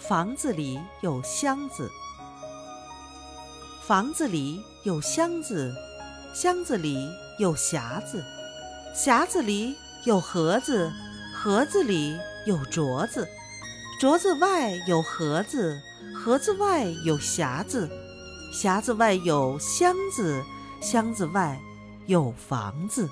房子里有箱子。房子里有箱子箱子里有匣子。匣子里有盒子盒子里有镯子。镯子外有盒子盒子外有匣子。匣子外有箱子箱子外有房子。